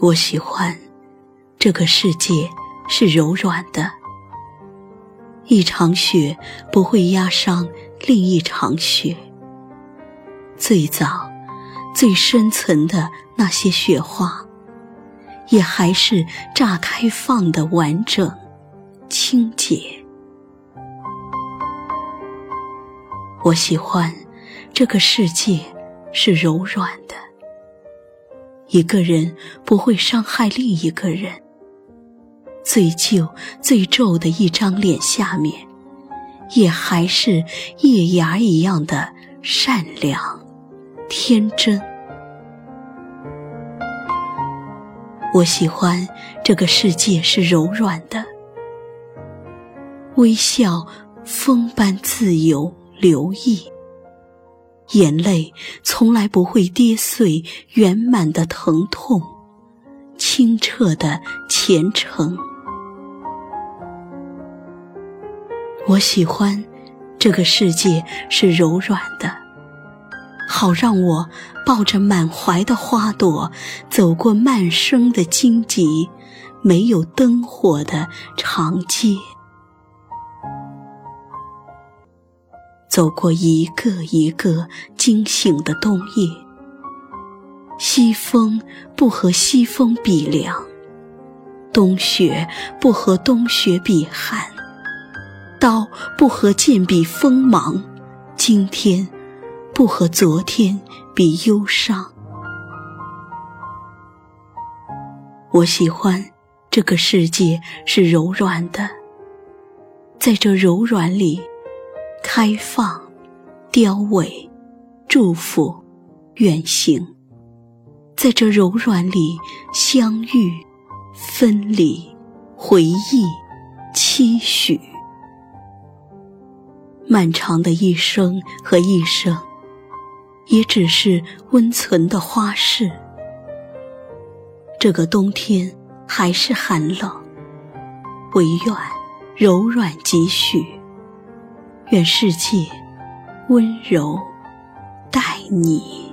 我喜欢这个世界是柔软的，一场雪不会压伤另一场雪。最早、最深层的那些雪花，也还是炸开放的完整、清洁。我喜欢这个世界是柔软的。一个人不会伤害另一个人。最旧、最皱的一张脸下面，也还是叶芽一样的善良、天真。我喜欢这个世界是柔软的，微笑风般自由流溢。眼泪从来不会跌碎圆满的疼痛，清澈的虔诚。我喜欢这个世界是柔软的，好让我抱着满怀的花朵，走过漫生的荆棘，没有灯火的长街。走过一个一个惊醒的冬夜，西风不和西风比凉，冬雪不和冬雪比寒，刀不和剑比锋芒，今天不和昨天比忧伤。我喜欢这个世界是柔软的，在这柔软里。开放、凋萎、祝福、远行，在这柔软里相遇、分离、回忆、期许。漫长的一生和一生，也只是温存的花事。这个冬天还是寒冷，唯愿柔软几许。愿世界温柔待你。